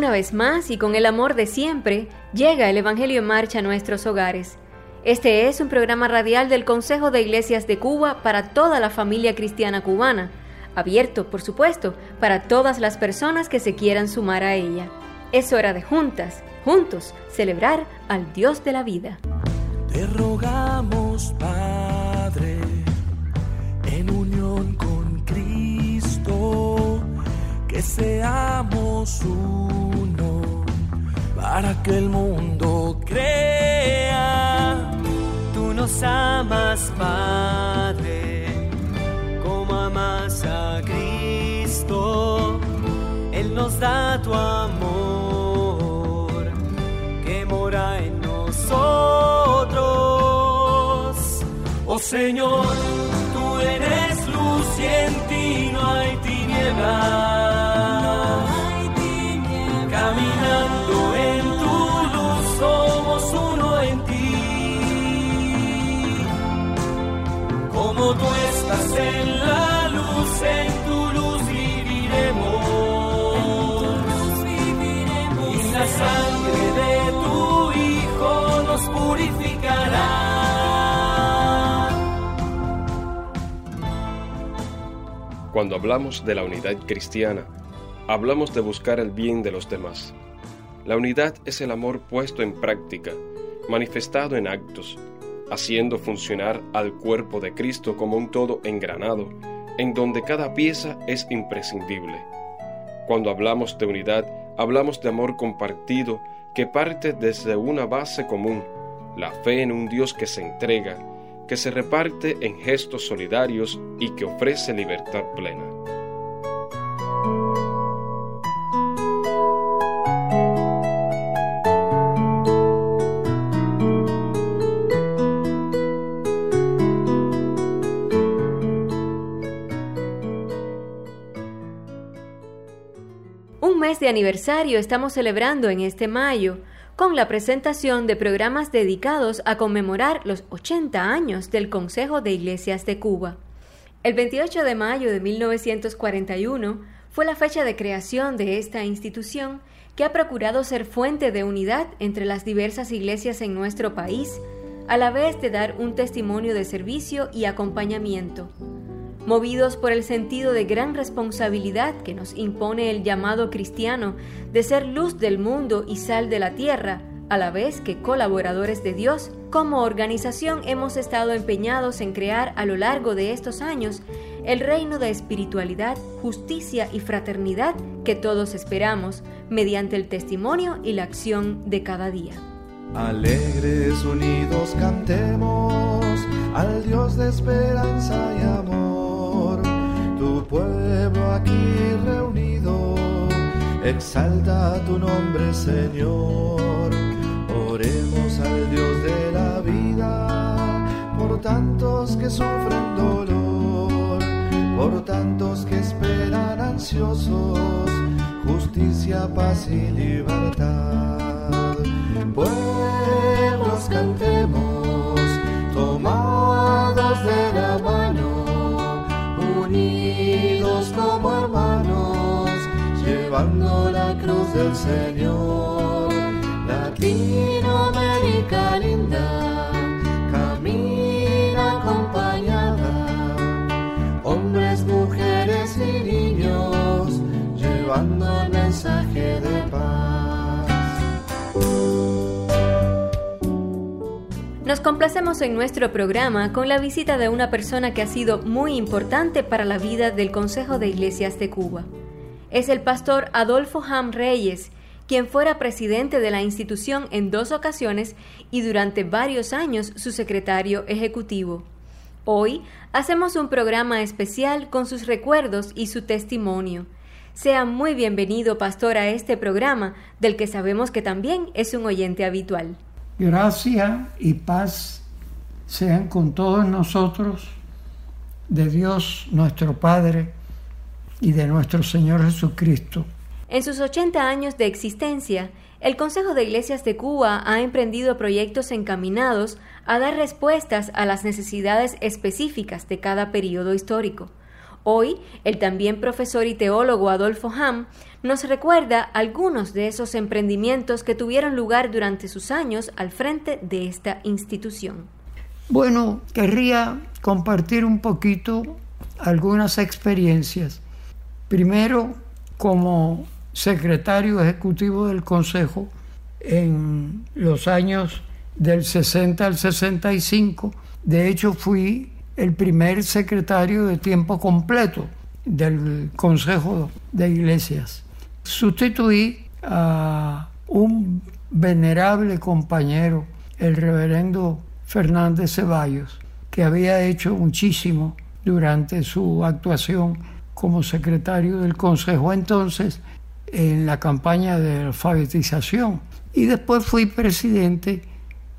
Una vez más y con el amor de siempre, llega el Evangelio en marcha a nuestros hogares. Este es un programa radial del Consejo de Iglesias de Cuba para toda la familia cristiana cubana, abierto, por supuesto, para todas las personas que se quieran sumar a ella. Es hora de juntas, juntos, celebrar al Dios de la vida. Te rogamos, Padre, en unión con Cristo, que seamos uno para que el mundo crea. Tú nos amas, Padre, como amas a Cristo. Él nos da tu amor que mora en nosotros. Oh Señor, tú eres luz y en ti no hay tinieblas. Cuando hablamos de la unidad cristiana, hablamos de buscar el bien de los demás. La unidad es el amor puesto en práctica, manifestado en actos, haciendo funcionar al cuerpo de Cristo como un todo engranado, en donde cada pieza es imprescindible. Cuando hablamos de unidad, hablamos de amor compartido que parte desde una base común, la fe en un Dios que se entrega, que se reparte en gestos solidarios y que ofrece libertad plena. Un mes de aniversario estamos celebrando en este mayo con la presentación de programas dedicados a conmemorar los 80 años del Consejo de Iglesias de Cuba. El 28 de mayo de 1941 fue la fecha de creación de esta institución que ha procurado ser fuente de unidad entre las diversas iglesias en nuestro país, a la vez de dar un testimonio de servicio y acompañamiento. Movidos por el sentido de gran responsabilidad que nos impone el llamado cristiano de ser luz del mundo y sal de la tierra, a la vez que colaboradores de Dios, como organización hemos estado empeñados en crear a lo largo de estos años el reino de espiritualidad, justicia y fraternidad que todos esperamos mediante el testimonio y la acción de cada día. Alegres unidos cantemos al Dios de esperanza y amor. Pueblo aquí reunido exalta tu nombre, Señor. Oremos al Dios de la vida por tantos que sufren dolor, por tantos que esperan ansiosos justicia, paz y libertad. Pueblos cantemos, tomados de la unidos como hermanos, llevando la cruz del Señor. Latinoamérica linda, camina acompañada, hombres, mujeres y niños, llevando el mensaje de Nos complacemos en nuestro programa con la visita de una persona que ha sido muy importante para la vida del Consejo de Iglesias de Cuba. Es el pastor Adolfo Ham Reyes, quien fuera presidente de la institución en dos ocasiones y durante varios años su secretario ejecutivo. Hoy hacemos un programa especial con sus recuerdos y su testimonio. Sea muy bienvenido, pastor, a este programa, del que sabemos que también es un oyente habitual. Gracia y paz sean con todos nosotros, de Dios nuestro Padre y de nuestro Señor Jesucristo. En sus 80 años de existencia, el Consejo de Iglesias de Cuba ha emprendido proyectos encaminados a dar respuestas a las necesidades específicas de cada periodo histórico. Hoy, el también profesor y teólogo Adolfo Ham nos recuerda algunos de esos emprendimientos que tuvieron lugar durante sus años al frente de esta institución. Bueno, querría compartir un poquito algunas experiencias. Primero, como secretario ejecutivo del Consejo en los años del 60 al 65. De hecho, fui el primer secretario de tiempo completo del Consejo de Iglesias. Sustituí a un venerable compañero, el reverendo Fernández Ceballos, que había hecho muchísimo durante su actuación como secretario del Consejo entonces en la campaña de alfabetización. Y después fui presidente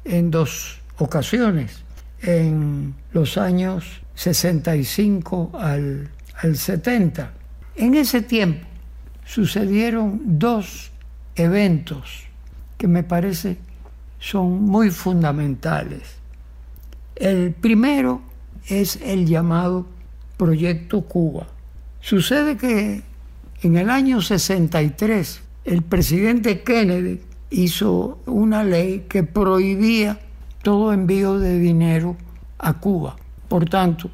en dos ocasiones, en los años 65 al, al 70. En ese tiempo sucedieron dos eventos que me parece son muy fundamentales. El primero es el llamado Proyecto Cuba. Sucede que en el año 63 el presidente Kennedy hizo una ley que prohibía todo envío de dinero a Cuba. Por tanto,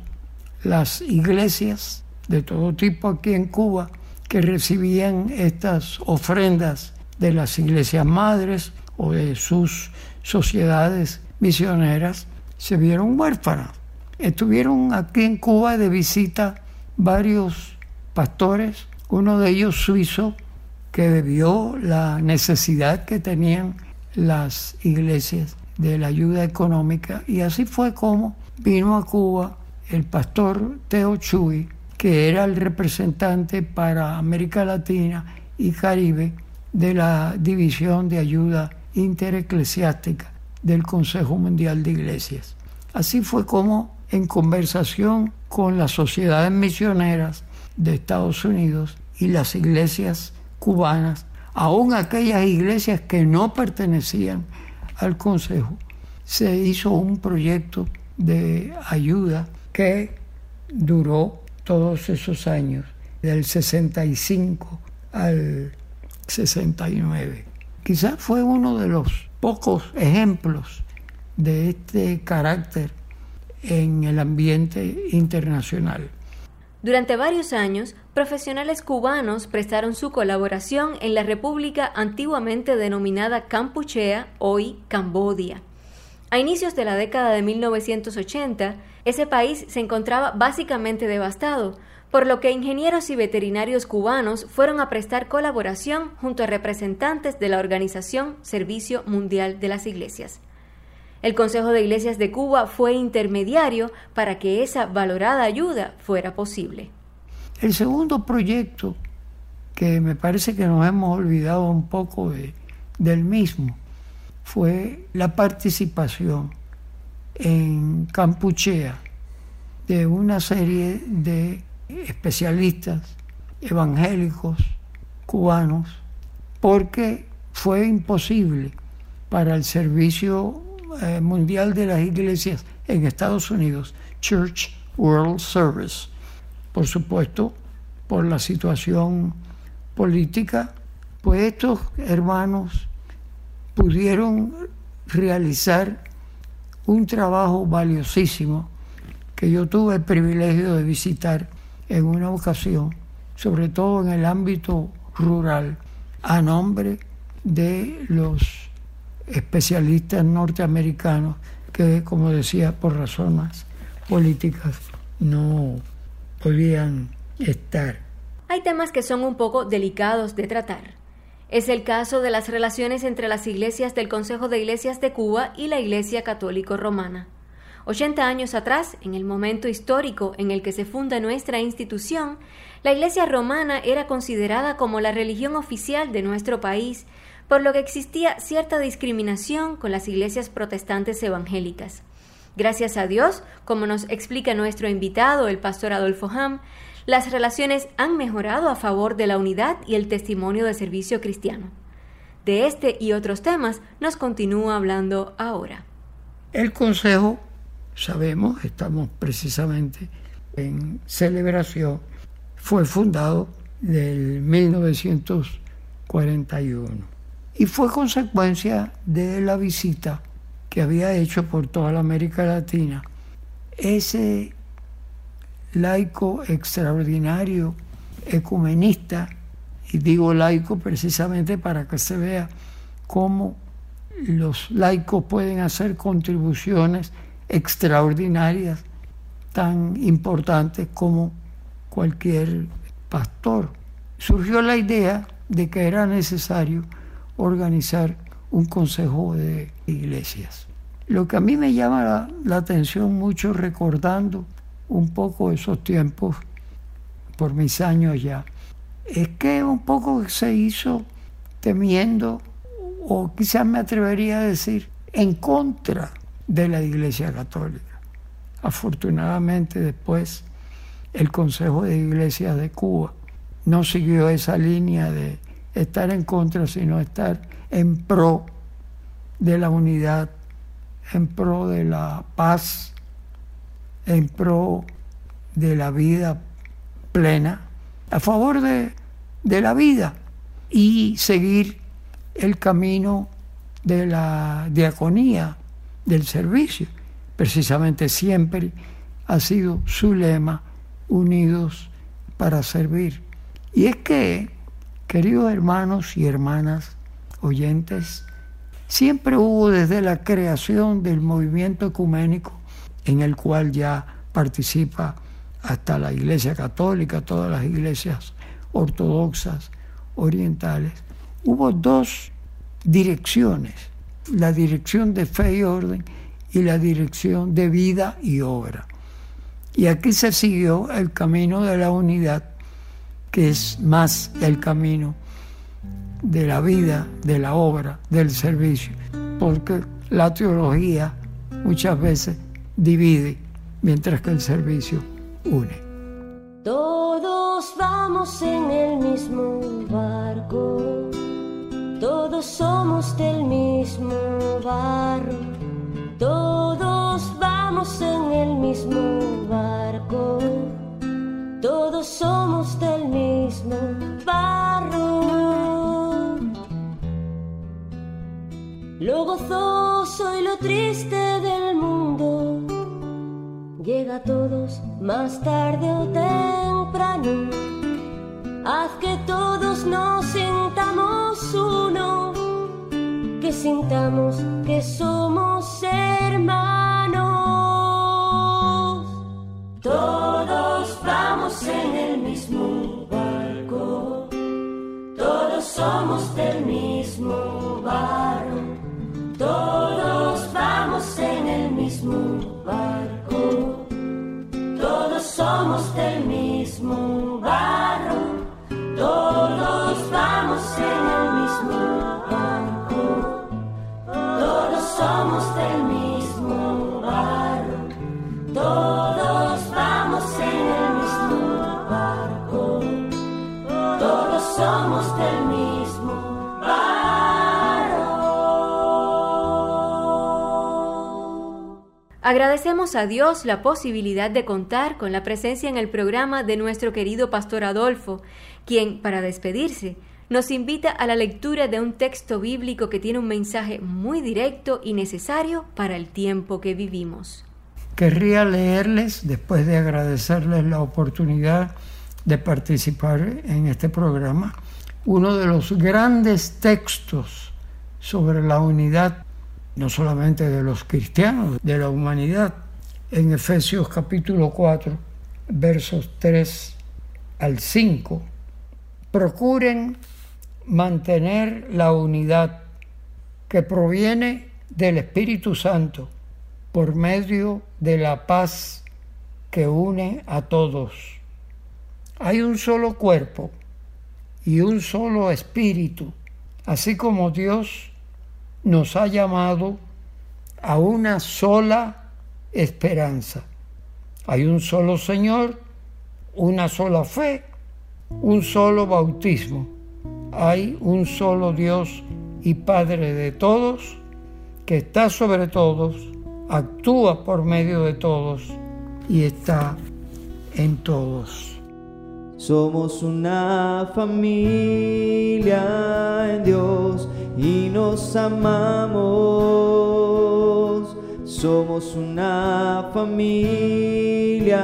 las iglesias de todo tipo aquí en Cuba que recibían estas ofrendas de las iglesias madres o de sus sociedades misioneras se vieron huérfanas. Estuvieron aquí en Cuba de visita varios pastores, uno de ellos suizo, que vio la necesidad que tenían las iglesias de la ayuda económica y así fue como vino a Cuba el pastor Teo Chuy, que era el representante para América Latina y Caribe de la División de Ayuda Intereclesiástica del Consejo Mundial de Iglesias. Así fue como en conversación con las sociedades misioneras de Estados Unidos y las iglesias cubanas, aún aquellas iglesias que no pertenecían al Consejo, se hizo un proyecto de ayuda que duró todos esos años, del 65 al 69. Quizás fue uno de los pocos ejemplos de este carácter en el ambiente internacional. Durante varios años, profesionales cubanos prestaron su colaboración en la república antiguamente denominada Campuchea, hoy Cambodia. A inicios de la década de 1980, ese país se encontraba básicamente devastado, por lo que ingenieros y veterinarios cubanos fueron a prestar colaboración junto a representantes de la organización Servicio Mundial de las Iglesias. El Consejo de Iglesias de Cuba fue intermediario para que esa valorada ayuda fuera posible. El segundo proyecto, que me parece que nos hemos olvidado un poco del mismo, fue la participación en Campuchea de una serie de especialistas evangélicos cubanos, porque fue imposible para el servicio eh, mundial de las Iglesias en Estados Unidos, Church World Service. Por supuesto, por la situación política, pues estos hermanos pudieron realizar un trabajo valiosísimo que yo tuve el privilegio de visitar en una ocasión, sobre todo en el ámbito rural, a nombre de los especialistas norteamericanos que, como decía, por razones políticas no podían estar. Hay temas que son un poco delicados de tratar. Es el caso de las relaciones entre las iglesias del Consejo de Iglesias de Cuba y la Iglesia Católico Romana. 80 años atrás, en el momento histórico en el que se funda nuestra institución, la Iglesia romana era considerada como la religión oficial de nuestro país por lo que existía cierta discriminación con las iglesias protestantes evangélicas. Gracias a Dios, como nos explica nuestro invitado, el pastor Adolfo Ham, las relaciones han mejorado a favor de la unidad y el testimonio de servicio cristiano. De este y otros temas nos continúa hablando ahora. El Consejo, sabemos, estamos precisamente en celebración fue fundado del 1941 y fue consecuencia de la visita que había hecho por toda la América Latina ese laico extraordinario, ecumenista, y digo laico precisamente para que se vea cómo los laicos pueden hacer contribuciones extraordinarias tan importantes como cualquier pastor. Surgió la idea de que era necesario organizar un consejo de iglesias. Lo que a mí me llama la, atención mucho recordando un poco esos tiempos por mis años ya, es que un poco se hizo temiendo, o quizás me atrevería a decir, en contra de la Iglesia Católica. Afortunadamente después el Consejo de Iglesias de Cuba no siguió esa línea de estar en contra, sino estar en pro de la unidad, en pro de la paz, en pro de la vida plena, a favor de, de la vida y seguir el camino de la diaconía, del servicio. Precisamente siempre ha sido su lema, unidos para servir. Y es que, queridos hermanos y hermanas oyentes, siempre hubo desde la creación del movimiento ecuménico, en el cual ya participa hasta la Iglesia Católica, todas las iglesias ortodoxas, orientales, hubo dos direcciones la dirección de fe y orden y la dirección de vida y obra. Y aquí se siguió el camino de la unidad, que es más el camino de la vida, de la obra, del servicio, porque la teología muchas veces divide, mientras que el servicio une. Todos vamos en el mismo barco todos somos del mismo barro, todos vamos en el mismo barco, todos somos del mismo barro. Lo gozoso y lo triste del mundo llega a todos más tarde o temprano. Haz que todos nos sintamos uno, que sintamos que somos hermanos. Todos vamos en el mismo barco, todos somos del mismo barro, Agradecemos a Dios la posibilidad de contar con la presencia en el programa de nuestro querido Pastor Adolfo, quien, para despedirse, nos invita a la lectura de un texto bíblico que tiene un mensaje muy directo y necesario para el tiempo que vivimos. Querría leerles, después de agradecerles la oportunidad de participar en este programa, uno de los grandes textos sobre la unidad, no solamente de los cristianos, de la humanidad, en Efesios capítulo 4, versos 3 al 5 procuren mantener la unidad que proviene del Espíritu Santo por medio de la paz que une a todos. Hay un solo cuerpo y un solo espíritu, así como Dios nos ha llamado a una sola esperanza. Hay un solo Señor, una sola fe un solo bautismo. Hay un solo Dios y Padre de todos, que está sobre todos, actúa por medio de todos y está en todos. Somos una familia en Dios y nos amamos. Somos una familia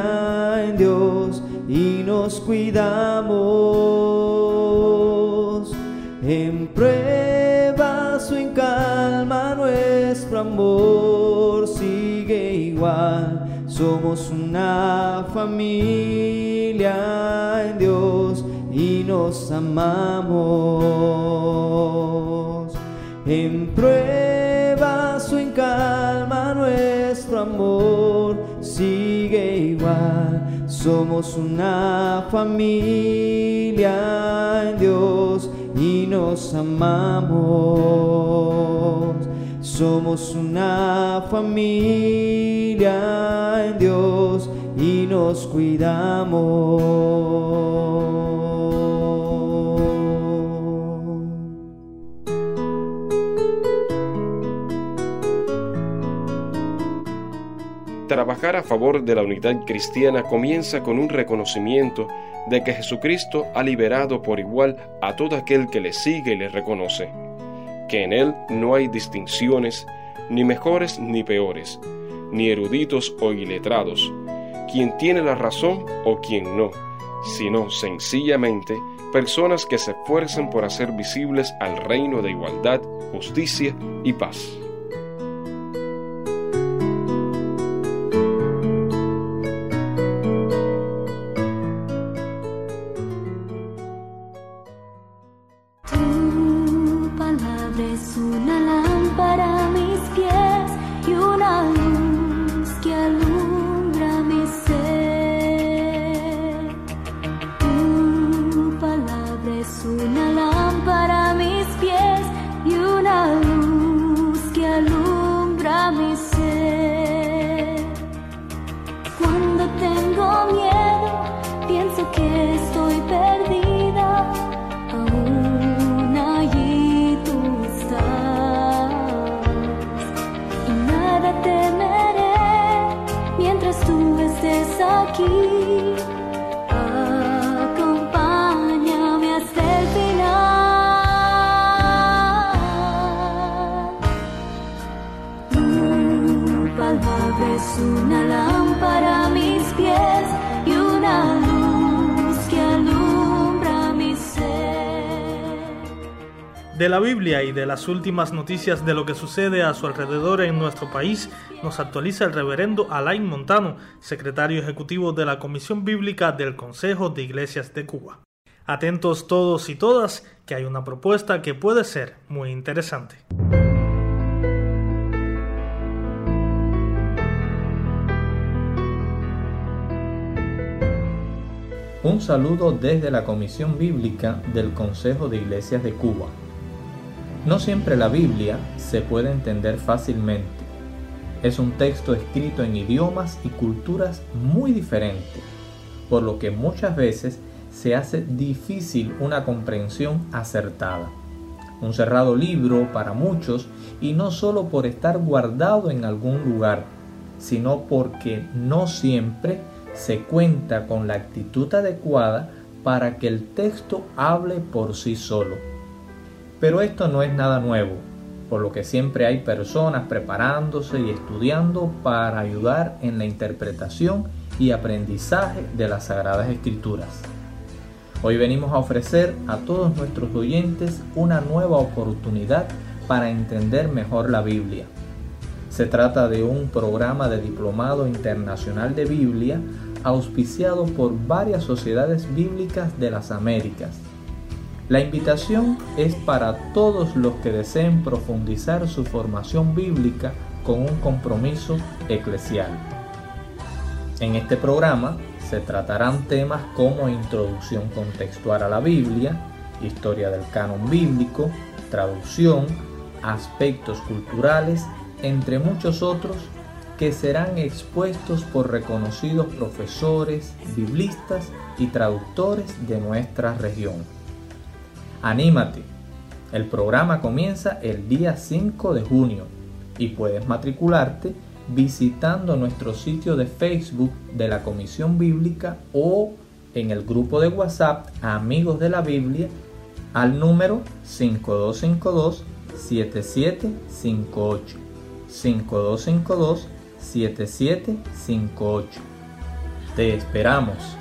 en Dios y nos cuidamos. En pruebas o en calma nuestro amor sigue igual. Somos una familia en Dios y nos amamos. En pruebas o en calma nuestro amor sigue igual. Somos una familia en Dios y nos amamos. Somos una familia en Dios y nos cuidamos. Trabajar a favor de la unidad cristiana comienza con un reconocimiento de que Jesucristo ha liberado por igual a todo aquel que le sigue y le reconoce, que en Él no hay distinciones, ni mejores ni peores, ni eruditos o iletrados, quien tiene la razón o quien no, sino sencillamente personas que se esfuerzan por hacer visibles al reino de igualdad, justicia y paz. De la Biblia y de las últimas noticias de lo que sucede a su alrededor en nuestro país, nos actualiza el reverendo Alain Montano, secretario ejecutivo de la Comisión Bíblica del Consejo de Iglesias de Cuba. Atentos todos y todas, que hay una propuesta que puede ser muy interesante. Un saludo desde la Comisión Bíblica del Consejo de Iglesias de Cuba. No siempre la Biblia se puede entender fácilmente. Es un texto escrito en idiomas y culturas muy diferentes, por lo que muchas veces se hace difícil una comprensión acertada. Un cerrado libro para muchos y no solo por estar guardado en algún lugar, sino porque no siempre se cuenta con la actitud adecuada para que el texto hable por sí solo. Pero esto no es nada nuevo, por lo que siempre hay personas preparándose y estudiando para ayudar en la interpretación y aprendizaje de las Sagradas Escrituras. Hoy venimos a ofrecer a todos nuestros oyentes una nueva oportunidad para entender mejor la Biblia. Se trata de un programa de Diplomado Internacional de Biblia auspiciado por varias sociedades bíblicas de las Américas. La invitación es para todos los que deseen profundizar su formación bíblica con un compromiso eclesial. En este programa se tratarán temas como introducción contextual a la Biblia, historia del canon bíblico, traducción, aspectos culturales, entre muchos otros que serán expuestos por reconocidos profesores, biblistas y traductores de nuestra región. Anímate, el programa comienza el día 5 de junio y puedes matricularte visitando nuestro sitio de Facebook de la Comisión Bíblica o en el grupo de WhatsApp Amigos de la Biblia al número 5252 7758 5252 7758. Te esperamos.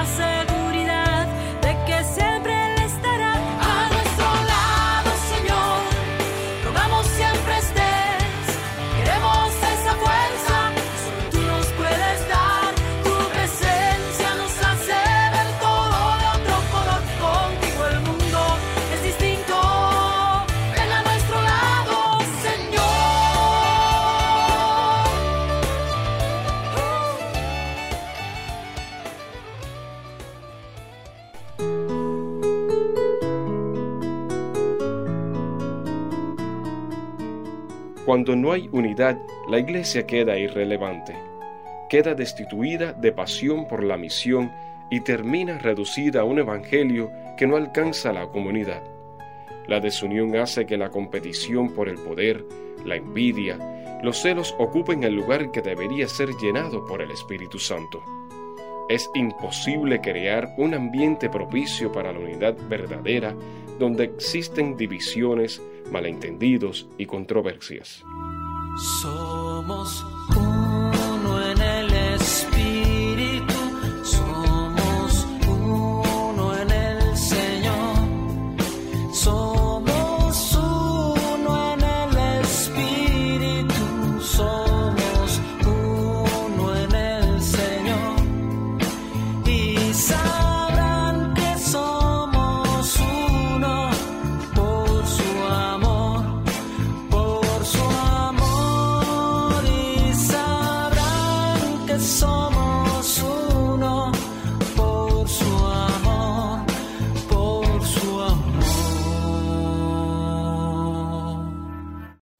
Y con Cuando no hay unidad, la iglesia queda irrelevante, queda destituida de pasión por la misión y termina reducida a un evangelio que no alcanza a la comunidad. La desunión hace que la competición por el poder, la envidia, los celos ocupen el lugar que debería ser llenado por el Espíritu Santo. Es imposible crear un ambiente propicio para la unidad verdadera donde existen divisiones, malentendidos y controversias. Somos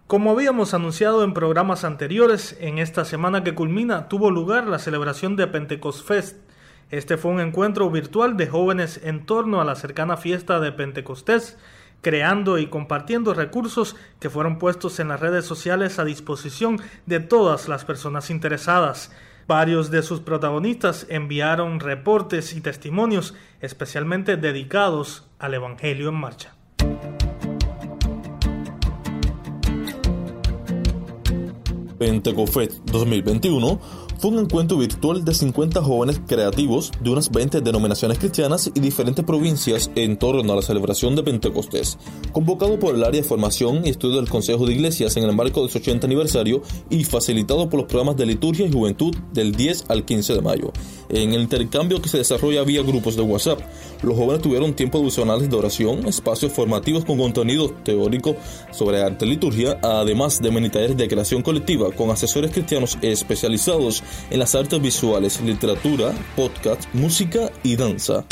Como habíamos anunciado en programas anteriores, en esta semana que culmina tuvo lugar la celebración de Pentecost Fest. Este fue un encuentro virtual de jóvenes en torno a la cercana fiesta de Pentecostés, creando y compartiendo recursos que fueron puestos en las redes sociales a disposición de todas las personas interesadas. Varios de sus protagonistas enviaron reportes y testimonios especialmente dedicados al Evangelio en marcha. Pentecofet 2021 fue un encuentro virtual de 50 jóvenes creativos de unas 20 denominaciones cristianas y diferentes provincias en torno a la celebración de Pentecostés, convocado por el área de formación y estudio del Consejo de Iglesias en el marco de su 80 aniversario y facilitado por los programas de liturgia y juventud del 10 al 15 de mayo. En el intercambio que se desarrolla vía grupos de WhatsApp, los jóvenes tuvieron tiempos devocionales de oración, espacios formativos con contenido teórico sobre arte y liturgia, además de mini talleres de creación colectiva con asesores cristianos especializados en las artes visuales, literatura, podcast, música y danza.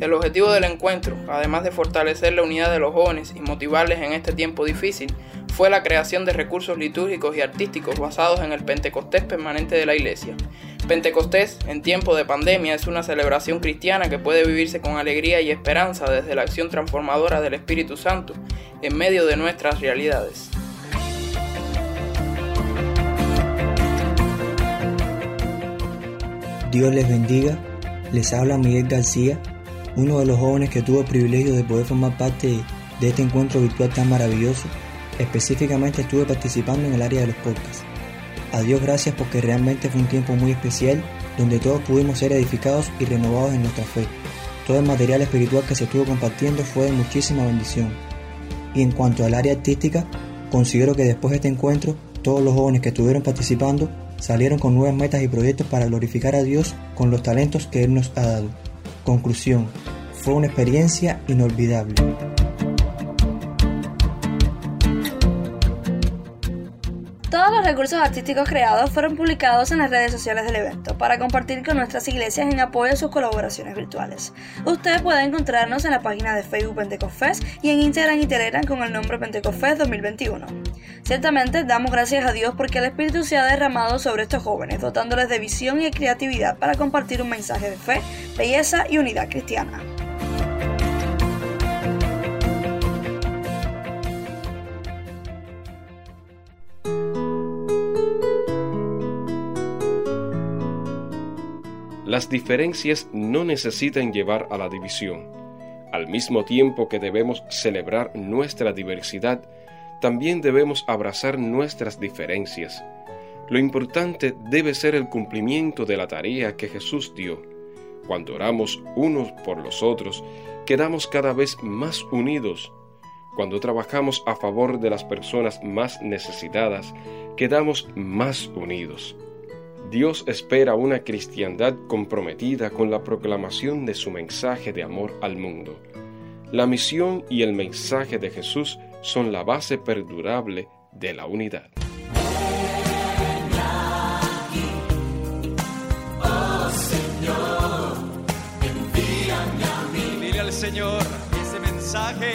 El objetivo del encuentro, además de fortalecer la unidad de los jóvenes y motivarles en este tiempo difícil, fue la creación de recursos litúrgicos y artísticos basados en el Pentecostés permanente de la Iglesia. Pentecostés, en tiempo de pandemia, es una celebración cristiana que puede vivirse con alegría y esperanza desde la acción transformadora del Espíritu Santo en medio de nuestras realidades. Dios les bendiga. Les habla Miguel García, uno de los jóvenes que tuvo el privilegio de poder formar parte de este encuentro virtual tan maravilloso. Específicamente estuve participando en el área de los podcasts. A Dios gracias porque realmente fue un tiempo muy especial donde todos pudimos ser edificados y renovados en nuestra fe. Todo el material espiritual que se estuvo compartiendo fue de muchísima bendición. Y en cuanto al área artística, considero que después de este encuentro, todos los jóvenes que estuvieron participando salieron con nuevas metas y proyectos para glorificar a Dios con los talentos que Él nos ha dado. Conclusión, fue una experiencia inolvidable. Recursos artísticos creados fueron publicados en las redes sociales del evento para compartir con nuestras iglesias en apoyo a sus colaboraciones virtuales. Usted puede encontrarnos en la página de Facebook Pentecofest y en Instagram y Telegram con el nombre Pentecofest 2021. Ciertamente damos gracias a Dios porque el Espíritu se ha derramado sobre estos jóvenes, dotándoles de visión y creatividad para compartir un mensaje de fe, belleza y unidad cristiana. Las diferencias no necesitan llevar a la división. Al mismo tiempo que debemos celebrar nuestra diversidad, también debemos abrazar nuestras diferencias. Lo importante debe ser el cumplimiento de la tarea que Jesús dio. Cuando oramos unos por los otros, quedamos cada vez más unidos. Cuando trabajamos a favor de las personas más necesitadas, quedamos más unidos. Dios espera una cristiandad comprometida con la proclamación de su mensaje de amor al mundo. La misión y el mensaje de Jesús son la base perdurable de la unidad. Señor ese mensaje.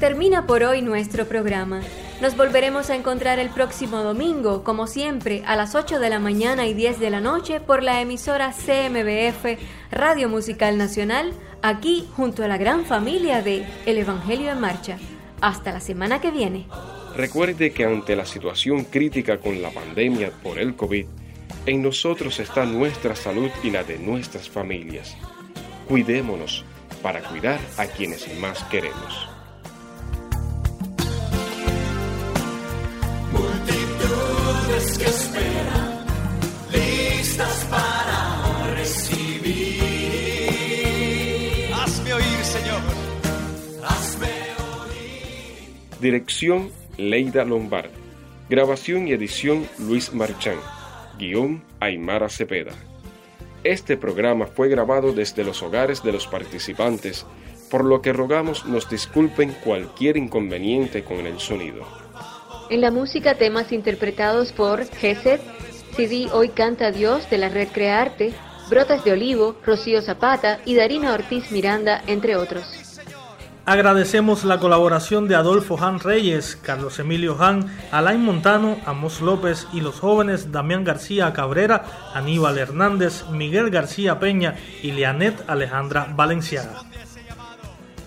Termina por hoy nuestro programa. Nos volveremos a encontrar el próximo domingo, como siempre, a las 8 de la mañana y 10 de la noche por la emisora CMBF Radio Musical Nacional, aquí junto a la gran familia de El Evangelio en Marcha. Hasta la semana que viene. Recuerde que ante la situación crítica con la pandemia por el COVID, en nosotros está nuestra salud y la de nuestras familias. Cuidémonos para cuidar a quienes más queremos. Dirección Leida Lombard. Grabación y edición Luis Marchán. Guión Aymara Cepeda. Este programa fue grabado desde los hogares de los participantes, por lo que rogamos nos disculpen cualquier inconveniente con el sonido. En la música temas interpretados por Geset, CD Hoy Canta Dios de la Red Crearte, Brotas de Olivo, Rocío Zapata y Darina Ortiz Miranda, entre otros. Agradecemos la colaboración de Adolfo Han Reyes, Carlos Emilio Han, Alain Montano, Amos López y los jóvenes Damián García Cabrera, Aníbal Hernández, Miguel García Peña y Leanet Alejandra Valenciaga.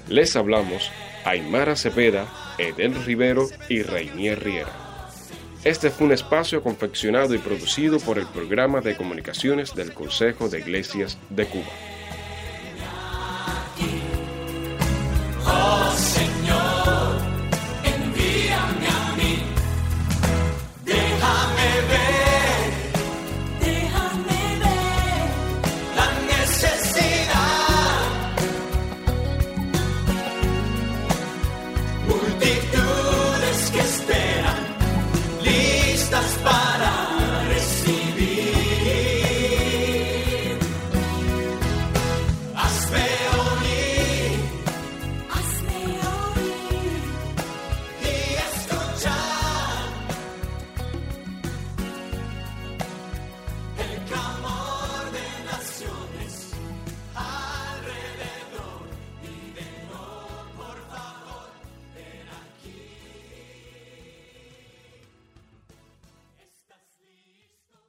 Les hablamos Aymara Cepeda, Edel Rivero y Reinier Riera. Este fue un espacio confeccionado y producido por el Programa de Comunicaciones del Consejo de Iglesias de Cuba.